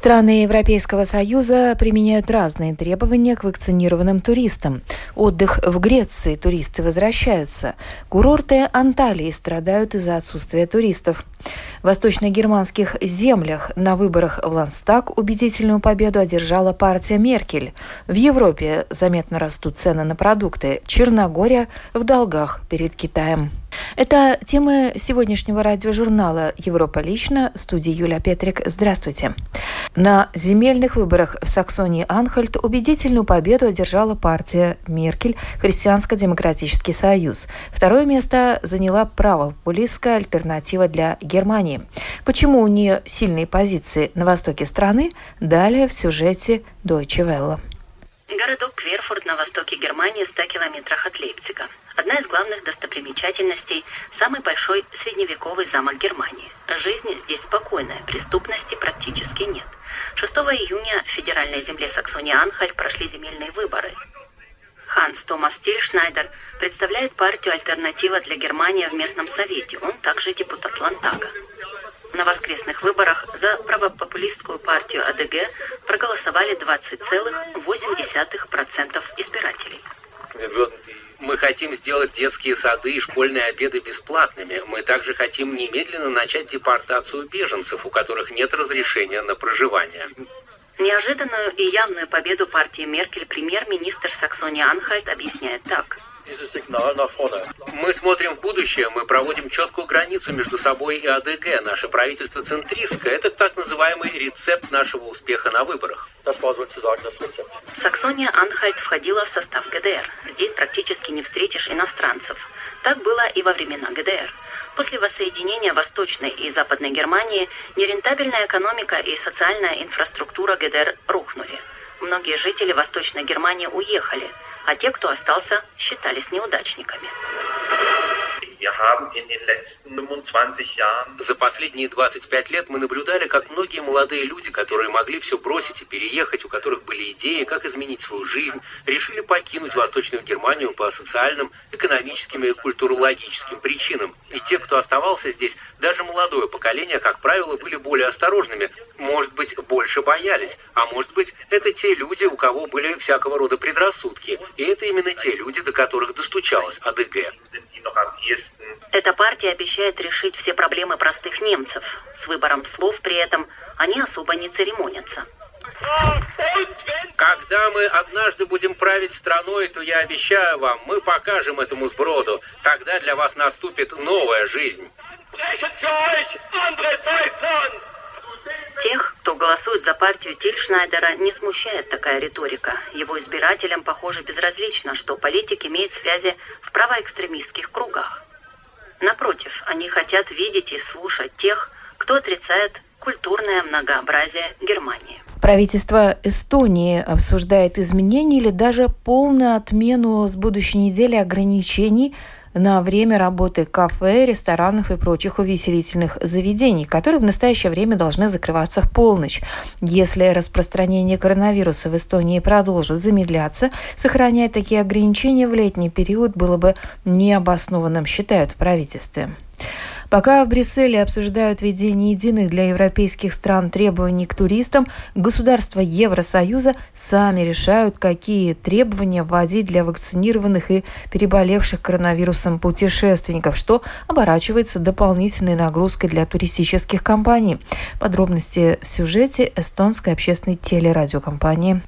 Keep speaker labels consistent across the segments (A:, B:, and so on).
A: Страны Европейского Союза применяют разные требования к вакцинированным туристам. Отдых в Греции туристы возвращаются. Курорты Анталии страдают из-за отсутствия туристов. В восточно-германских землях на выборах в Ланстаг убедительную победу одержала партия Меркель. В Европе заметно растут цены на продукты. Черногория в долгах перед Китаем. Это темы сегодняшнего радиожурнала «Европа лично». В студии Юлия Петрик. Здравствуйте. На земельных выборах в Саксонии-Анхальт убедительную победу одержала партия Меркель «Христианско-демократический союз». Второе место заняла правопопулистская альтернатива для Германии. Почему у нее сильные позиции на востоке страны? Далее в сюжете Deutsche Welle.
B: Городок Кверфурд на востоке Германии в 100 километрах от Лейпцига. Одна из главных достопримечательностей – самый большой средневековый замок Германии. Жизнь здесь спокойная, преступности практически нет. 6 июня в федеральной земле Саксония-Анхальт прошли земельные выборы. Ханс Томас Тильшнайдер представляет партию «Альтернатива для Германии» в местном совете. Он также депутат Лантага. На воскресных выборах за правопопулистскую партию АДГ проголосовали 20,8% избирателей.
C: Мы хотим сделать детские сады и школьные обеды бесплатными. Мы также хотим немедленно начать депортацию беженцев, у которых нет разрешения на проживание.
B: Неожиданную и явную победу партии Меркель премьер-министр Саксония-Анхальт объясняет так –
C: мы смотрим в будущее, мы проводим четкую границу между собой и АДГ. Наше правительство центристское. Это так называемый рецепт нашего успеха на выборах.
B: Саксония-Анхальт входила в состав ГДР. Здесь практически не встретишь иностранцев. Так было и во времена ГДР. После воссоединения Восточной и Западной Германии нерентабельная экономика и социальная инфраструктура ГДР рухнули. Многие жители Восточной Германии уехали – а те, кто остался, считались неудачниками.
C: За последние 25 лет мы наблюдали, как многие молодые люди, которые могли все бросить и переехать, у которых были идеи, как изменить свою жизнь, решили покинуть Восточную Германию по социальным, экономическим и культурологическим причинам. И те, кто оставался здесь, даже молодое поколение, как правило, были более осторожными, может быть, больше боялись, а может быть, это те люди, у кого были всякого рода предрассудки, и это именно те люди, до которых достучалась АДГ.
B: Эта партия обещает решить все проблемы простых немцев. С выбором слов при этом они особо не церемонятся.
C: Когда мы однажды будем править страной, то я обещаю вам, мы покажем этому сброду. Тогда для вас наступит новая жизнь.
B: Тех, кто голосует за партию Тильшнайдера, не смущает такая риторика. Его избирателям, похоже, безразлично, что политик имеет связи в правоэкстремистских кругах. Напротив, они хотят видеть и слушать тех, кто отрицает культурное многообразие Германии.
A: Правительство Эстонии обсуждает изменения или даже полную отмену с будущей недели ограничений на время работы кафе, ресторанов и прочих увеселительных заведений, которые в настоящее время должны закрываться в полночь. Если распространение коронавируса в Эстонии продолжит замедляться, сохранять такие ограничения в летний период было бы необоснованным, считают в правительстве. Пока в Брюсселе обсуждают введение единых для европейских стран требований к туристам, государства Евросоюза сами решают, какие требования вводить для вакцинированных и переболевших коронавирусом путешественников, что оборачивается дополнительной нагрузкой для туристических компаний. Подробности в сюжете эстонской общественной телерадиокомпании.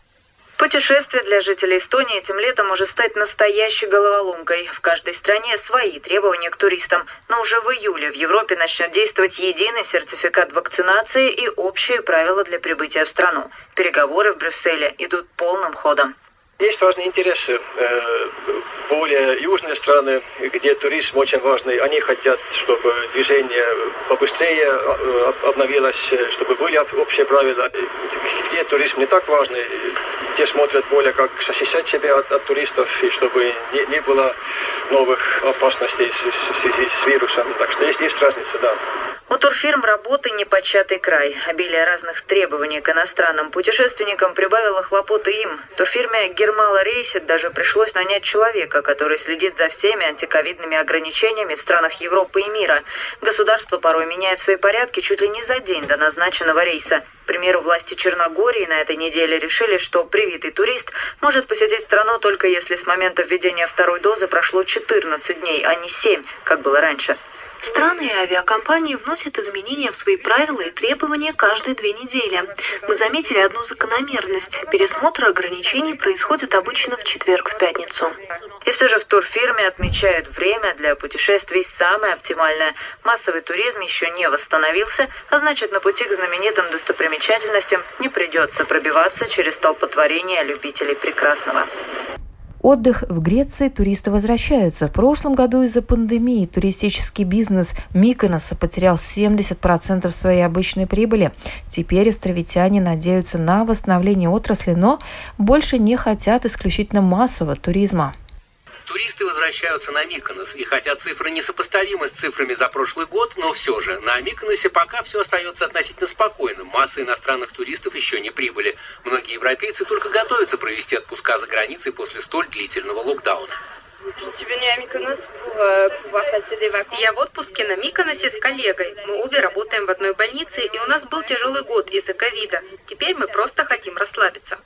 D: Путешествие для жителей Эстонии этим летом может стать настоящей головоломкой. В каждой стране свои требования к туристам. Но уже в июле в Европе начнет действовать единый сертификат вакцинации и общие правила для прибытия в страну. Переговоры в Брюсселе идут полным ходом.
E: Есть важные интересы. Э, более южные страны, где туризм очень важный, они хотят, чтобы движение побыстрее э, обновилось, чтобы были общие правила. Где туризм не так важный, те смотрят более как защищать себя от, от туристов, и чтобы не, не было новых опасностей в связи с вирусом. Так что есть, есть разница, да.
D: У турфирм работы непочатый край. Обилие разных требований к иностранным путешественникам прибавило хлопоты им. Турфирме Гермала Рейсит даже пришлось нанять человека, который следит за всеми антиковидными ограничениями в странах Европы и мира. Государство порой меняет свои порядки чуть ли не за день до назначенного рейса. К примеру, власти Черногории на этой неделе решили, что привитый турист может посетить страну только если с момента введения второй дозы прошло 14 дней, а не 7, как было раньше.
F: Страны и авиакомпании вносят изменения в свои правила и требования каждые две недели. Мы заметили одну закономерность. Пересмотр ограничений происходит обычно в четверг в пятницу.
D: И все же в турфирме отмечают время для путешествий самое оптимальное. Массовый туризм еще не восстановился, а значит на пути к знаменитым достопримечательностям не придется пробиваться через столпотворение любителей прекрасного.
A: Отдых в Греции туристы возвращаются. В прошлом году из-за пандемии туристический бизнес Миконоса потерял 70% своей обычной прибыли. Теперь островитяне надеются на восстановление отрасли, но больше не хотят исключительно массового туризма.
C: Туристы возвращаются на Миконос, и хотя цифры несопоставимы с цифрами за прошлый год, но все же на Миконосе пока все остается относительно спокойным. Масса иностранных туристов еще не прибыли. Многие европейцы только готовятся провести отпуска за границей после столь длительного локдауна.
G: Я в отпуске на Миконосе с коллегой. Мы обе работаем в одной больнице, и у нас был тяжелый год из-за ковида. Теперь мы просто хотим расслабиться.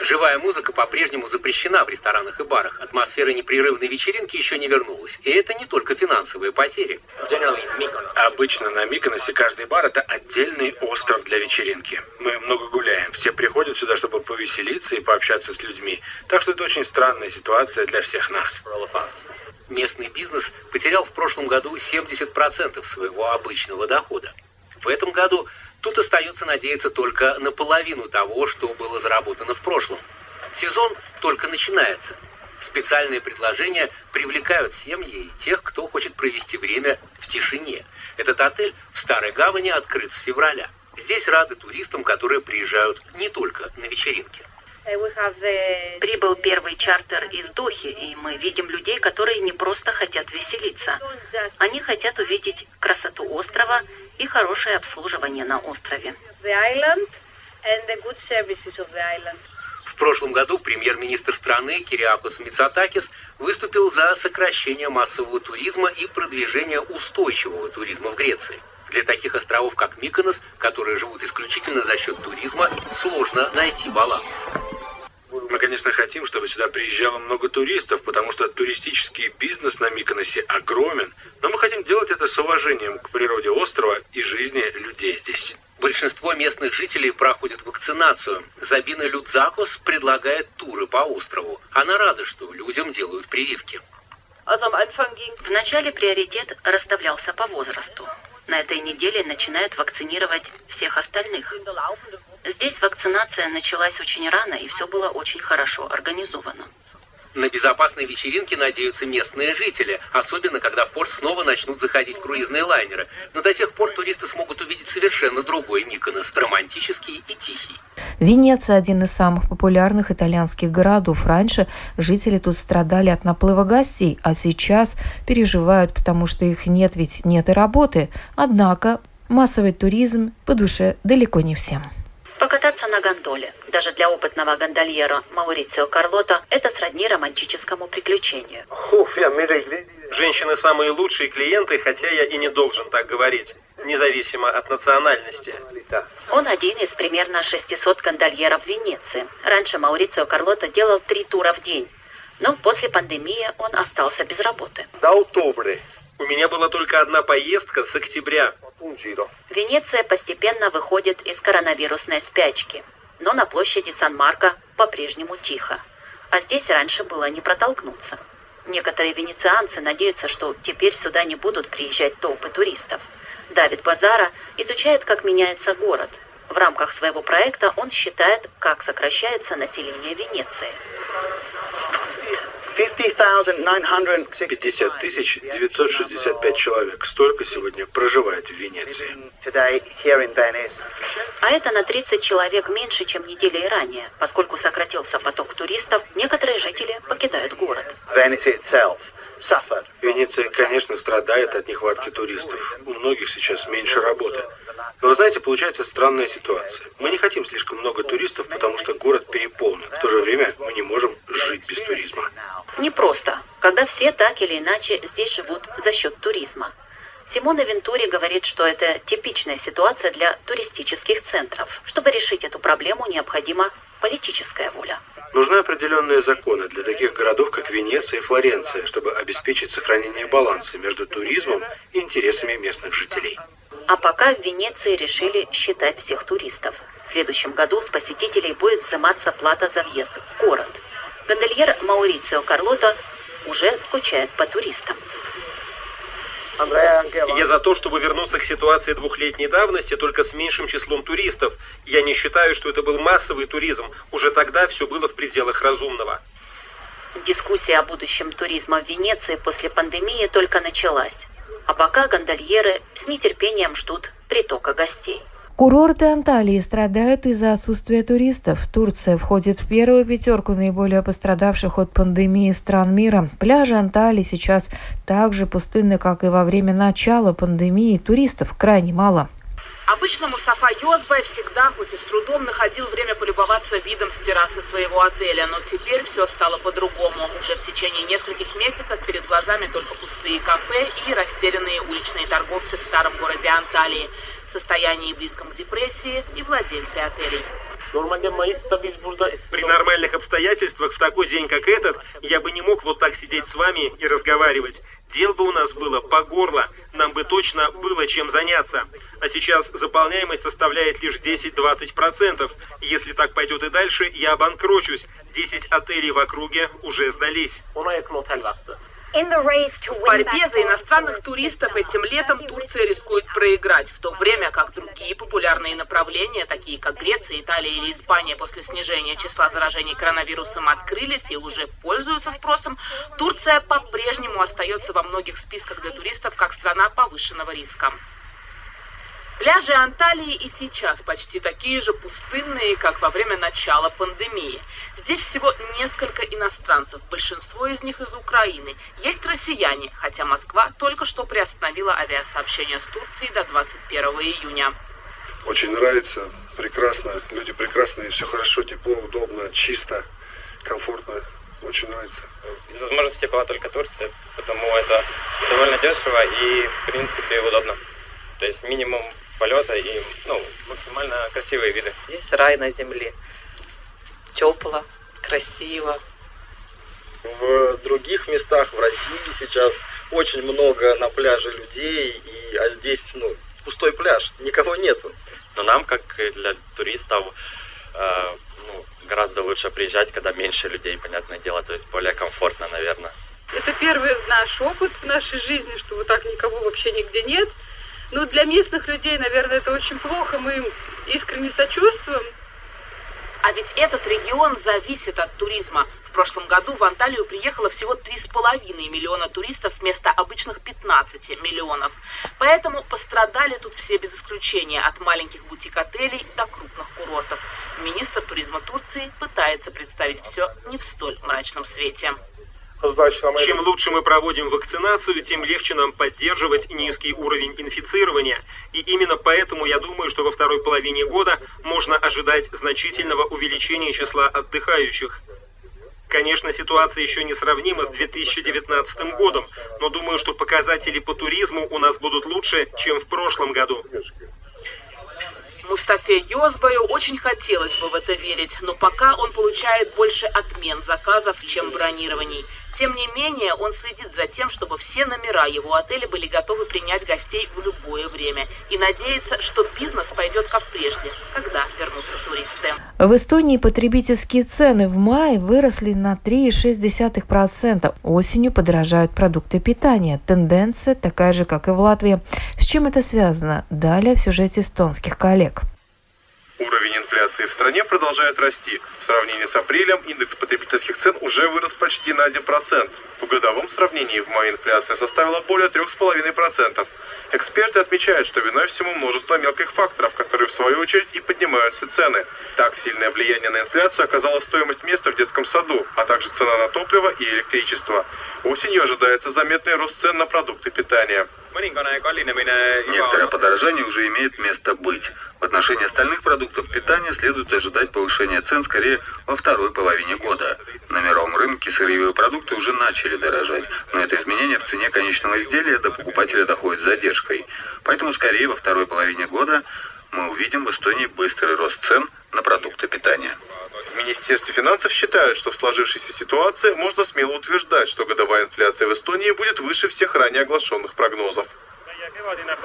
C: Живая музыка по-прежнему запрещена в ресторанах и барах. Атмосфера непрерывной вечеринки еще не вернулась. И это не только финансовые потери.
H: Обычно на Миконосе каждый бар – это отдельный остров для вечеринки. Мы много гуляем. Все приходят сюда, чтобы повеселиться и пообщаться с людьми. Так что это очень странная ситуация для всех нас.
C: Местный бизнес потерял в прошлом году 70% своего обычного дохода. В этом году Тут остается надеяться только на половину того, что было заработано в прошлом. Сезон только начинается. Специальные предложения привлекают семьи и тех, кто хочет провести время в тишине. Этот отель в Старой Гавани открыт с февраля. Здесь рады туристам, которые приезжают не только на вечеринки.
B: Прибыл первый чартер из Дохи, и мы видим людей, которые не просто хотят веселиться. Они хотят увидеть красоту острова и хорошее обслуживание на острове.
C: В прошлом году премьер-министр страны Кириакос Мицатакис выступил за сокращение массового туризма и продвижение устойчивого туризма в Греции. Для таких островов, как Миконос, которые живут исключительно за счет туризма, сложно найти баланс.
H: Мы, конечно, хотим, чтобы сюда приезжало много туристов, потому что туристический бизнес на Миконосе огромен, но мы хотим делать это с уважением к природе острова и жизни людей здесь.
C: Большинство местных жителей проходят вакцинацию. Забина Людзакос предлагает туры по острову. Она рада, что людям делают прививки.
B: Вначале приоритет расставлялся по возрасту. На этой неделе начинают вакцинировать всех остальных. Здесь вакцинация началась очень рано, и все было очень хорошо организовано.
C: На безопасные вечеринки надеются местные жители, особенно когда в порт снова начнут заходить круизные лайнеры. Но до тех пор туристы смогут увидеть совершенно другой Миконос, романтический и тихий.
A: Венеция – один из самых популярных итальянских городов. Раньше жители тут страдали от наплыва гостей, а сейчас переживают, потому что их нет, ведь нет и работы. Однако массовый туризм по душе далеко не всем.
B: Покататься на гондоле, даже для опытного гондольера Маурицио Карлота, это сродни романтическому приключению.
I: Женщины самые лучшие клиенты, хотя я и не должен так говорить, независимо от национальности.
B: Он один из примерно 600 гондольеров в Венеции. Раньше Маурицио Карлота делал три тура в день, но после пандемии он остался без работы.
I: У меня была только одна поездка с октября.
B: Венеция постепенно выходит из коронавирусной спячки, но на площади Сан-Марко по-прежнему тихо. А здесь раньше было не протолкнуться. Некоторые венецианцы надеются, что теперь сюда не будут приезжать толпы туристов. Давид Базара изучает, как меняется город. В рамках своего проекта он считает, как сокращается население Венеции.
H: 50 тысяч 965 человек. Столько сегодня проживает в Венеции.
B: А это на 30 человек меньше, чем неделей ранее. Поскольку сократился поток туристов, некоторые жители покидают город.
H: Венеция, конечно, страдает от нехватки туристов. У многих сейчас меньше работы. Но вы знаете, получается странная ситуация. Мы не хотим слишком много туристов, потому что город переполнен. В то же время мы не можем жить без туризма.
B: Не просто, когда все так или иначе здесь живут за счет туризма. Симона Вентури говорит, что это типичная ситуация для туристических центров. Чтобы решить эту проблему, необходима политическая воля.
H: Нужны определенные законы для таких городов, как Венеция и Флоренция, чтобы обеспечить сохранение баланса между туризмом и интересами местных жителей.
B: А пока в Венеции решили считать всех туристов. В следующем году с посетителей будет взиматься плата за въезд в город. Гондольер Маурицио Карлото уже скучает по туристам.
I: Я за то, чтобы вернуться к ситуации двухлетней давности, только с меньшим числом туристов. Я не считаю, что это был массовый туризм. Уже тогда все было в пределах разумного.
B: Дискуссия о будущем туризма в Венеции после пандемии только началась. А пока гондольеры с нетерпением ждут притока гостей.
A: Курорты Анталии страдают из-за отсутствия туристов. Турция входит в первую пятерку наиболее пострадавших от пандемии стран мира. Пляжи Анталии сейчас так же пустынны, как и во время начала пандемии. Туристов крайне мало.
J: Обычно Мустафа Йозбай всегда, хоть и с трудом, находил время полюбоваться видом с террасы своего отеля. Но теперь все стало по-другому. Уже в течение нескольких месяцев перед глазами только пустые кафе и растерянные уличные торговцы в старом городе Анталии в состоянии близком к депрессии и владельцы отелей.
I: При нормальных обстоятельствах в такой день, как этот, я бы не мог вот так сидеть с вами и разговаривать. Дел бы у нас было по горло, нам бы точно было чем заняться. А сейчас заполняемость составляет лишь 10-20%. Если так пойдет и дальше, я обанкрочусь. 10 отелей в округе уже сдались.
J: В борьбе за иностранных туристов этим летом Турция рискует проиграть, в то время как другие популярные направления, такие как Греция, Италия или Испания, после снижения числа заражений коронавирусом открылись и уже пользуются спросом, Турция по-прежнему остается во многих списках для туристов как страна повышенного риска. Пляжи Анталии и сейчас почти такие же пустынные, как во время начала пандемии. Здесь всего несколько иностранцев, большинство из них из Украины. Есть россияне, хотя Москва только что приостановила авиасообщение с Турцией до 21 июня.
K: Очень нравится, прекрасно, люди прекрасные, все хорошо, тепло, удобно, чисто, комфортно, очень нравится.
L: Из возможностей была только Турция, потому это довольно дешево и, в принципе, удобно. То есть минимум полета и ну, максимально красивые виды.
M: Здесь рай на земле. Тепло, красиво.
N: В других местах в России сейчас очень много на пляже людей, и, а здесь ну, пустой пляж, никого нету.
O: Но нам, как и для туристов, э, ну, гораздо лучше приезжать, когда меньше людей, понятное дело, то есть более комфортно, наверное.
P: Это первый наш опыт в нашей жизни, что вот так никого вообще нигде нет. Ну, для местных людей, наверное, это очень плохо. Мы им искренне сочувствуем.
J: А ведь этот регион зависит от туризма. В прошлом году в Анталию приехало всего 3,5 миллиона туристов вместо обычных 15 миллионов. Поэтому пострадали тут все без исключения, от маленьких бутик-отелей до крупных курортов. Министр туризма Турции пытается представить все не в столь мрачном свете.
I: Чем лучше мы проводим вакцинацию, тем легче нам поддерживать низкий уровень инфицирования. И именно поэтому я думаю, что во второй половине года можно ожидать значительного увеличения числа отдыхающих. Конечно, ситуация еще не сравнима с 2019 годом, но думаю, что показатели по туризму у нас будут лучше, чем в прошлом году.
J: Мустафе Йозбаю очень хотелось бы в это верить, но пока он получает больше отмен заказов, чем бронирований. Тем не менее, он следит за тем, чтобы все номера его отеля были готовы принять гостей в любое время и надеется, что бизнес пойдет как прежде, когда вернутся туристы.
A: В Эстонии потребительские цены в мае выросли на 3,6%. Осенью подорожают продукты питания. Тенденция такая же, как и в Латвии. С чем это связано? Далее в сюжете эстонских коллег.
Q: Уровень инфляции в стране продолжает расти. В сравнении с апрелем индекс потребительских цен уже вырос почти на 1%. В годовом сравнении в мае инфляция составила более 3,5%. Эксперты отмечают, что виной всему множество мелких факторов, которые в свою очередь и поднимают все цены. Так, сильное влияние на инфляцию оказала стоимость места в детском саду, а также цена на топливо и электричество. Осенью ожидается заметный рост цен на продукты питания.
R: Некоторое подорожание уже имеет место быть. В отношении остальных продуктов питания следует ожидать повышения цен скорее во второй половине года. На мировом рынке сырьевые продукты уже начали дорожать, но это изменение в цене конечного изделия до покупателя доходит с задержкой. Поэтому скорее во второй половине года мы увидим в Эстонии быстрый рост цен на продукты питания.
Q: Министерстве финансов считают, что в сложившейся ситуации можно смело утверждать, что годовая инфляция в Эстонии будет выше всех ранее оглашенных прогнозов.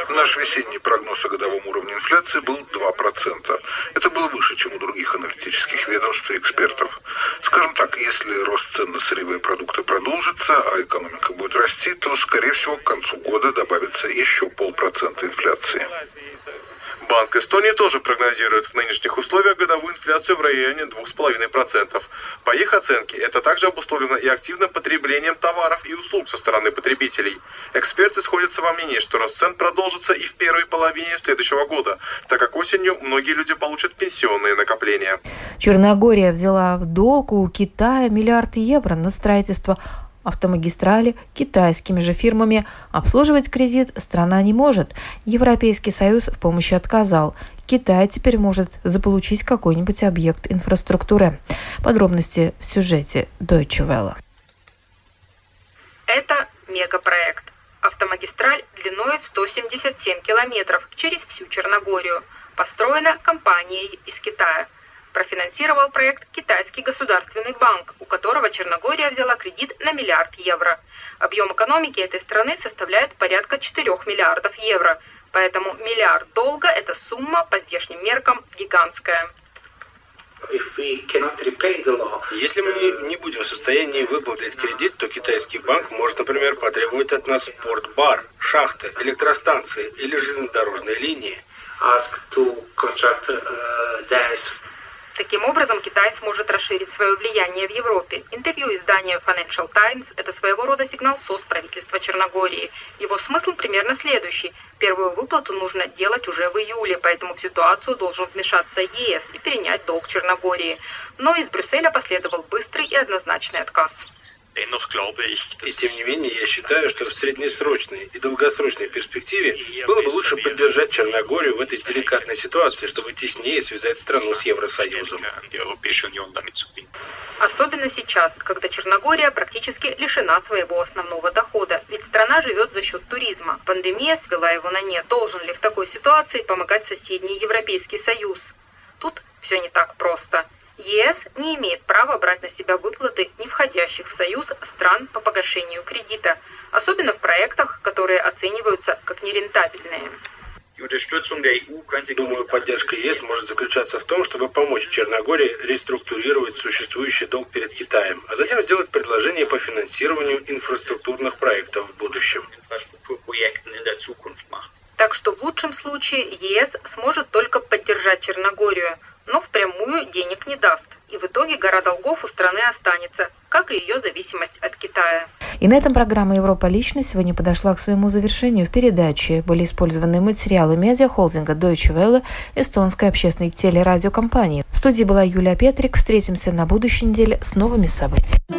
K: Наш весенний прогноз о годовом уровне инфляции был 2%. Это было выше, чем у других аналитических ведомств и экспертов. Скажем так, если рост цен на сырьевые продукты продолжится, а экономика будет расти, то, скорее всего, к концу года добавится еще полпроцента инфляции.
Q: Банк Эстонии тоже прогнозирует в нынешних условиях годовую инфляцию в районе 2,5%. По их оценке, это также обусловлено и активным потреблением товаров и услуг со стороны потребителей. Эксперты сходятся во мнении, что рост цен продолжится и в первой половине следующего года, так как осенью многие люди получат пенсионные накопления.
A: Черногория взяла в долг у Китая миллиард евро на строительство автомагистрали китайскими же фирмами. Обслуживать кредит страна не может. Европейский Союз в помощи отказал. Китай теперь может заполучить какой-нибудь объект инфраструктуры. Подробности в сюжете Deutsche Welle.
G: Это мегапроект. Автомагистраль длиной в 177 километров через всю Черногорию. Построена компанией из Китая – профинансировал проект китайский государственный банк, у которого Черногория взяла кредит на миллиард евро. Объем экономики этой страны составляет порядка 4 миллиардов евро, поэтому миллиард долга – это сумма по здешним меркам гигантская.
H: Если мы не будем в состоянии выплатить кредит, то китайский банк может, например, потребовать от нас порт-бар, шахты, электростанции или железнодорожные линии. Ask to uh,
G: Таким образом, Китай сможет расширить свое влияние в Европе. Интервью изданию Financial Times – это своего рода сигнал СОС правительства Черногории. Его смысл примерно следующий. Первую выплату нужно делать уже в июле, поэтому в ситуацию должен вмешаться ЕС и перенять долг Черногории. Но из Брюсселя последовал быстрый и однозначный отказ.
H: И тем не менее, я считаю, что в среднесрочной и долгосрочной перспективе было бы лучше поддержать Черногорию в этой деликатной ситуации, чтобы теснее связать страну с Евросоюзом.
G: Особенно сейчас, когда Черногория практически лишена своего основного дохода, ведь страна живет за счет туризма. Пандемия свела его на нет. Должен ли в такой ситуации помогать соседний Европейский Союз? Тут все не так просто. ЕС не имеет права брать на себя выплаты не входящих в Союз стран по погашению кредита, особенно в проектах, которые оцениваются как нерентабельные.
H: Думаю, поддержка ЕС может заключаться в том, чтобы помочь Черногории реструктурировать существующий долг перед Китаем, а затем сделать предложение по финансированию инфраструктурных проектов в будущем.
G: Так что в лучшем случае ЕС сможет только поддержать Черногорию – но впрямую денег не даст. И в итоге гора долгов у страны останется, как и ее зависимость от Китая.
A: И на этом программа «Европа лично» сегодня подошла к своему завершению. В передаче были использованы материалы медиахолдинга Deutsche Welle, эстонской общественной телерадиокомпании. В студии была Юлия Петрик. Встретимся на будущей неделе с новыми событиями.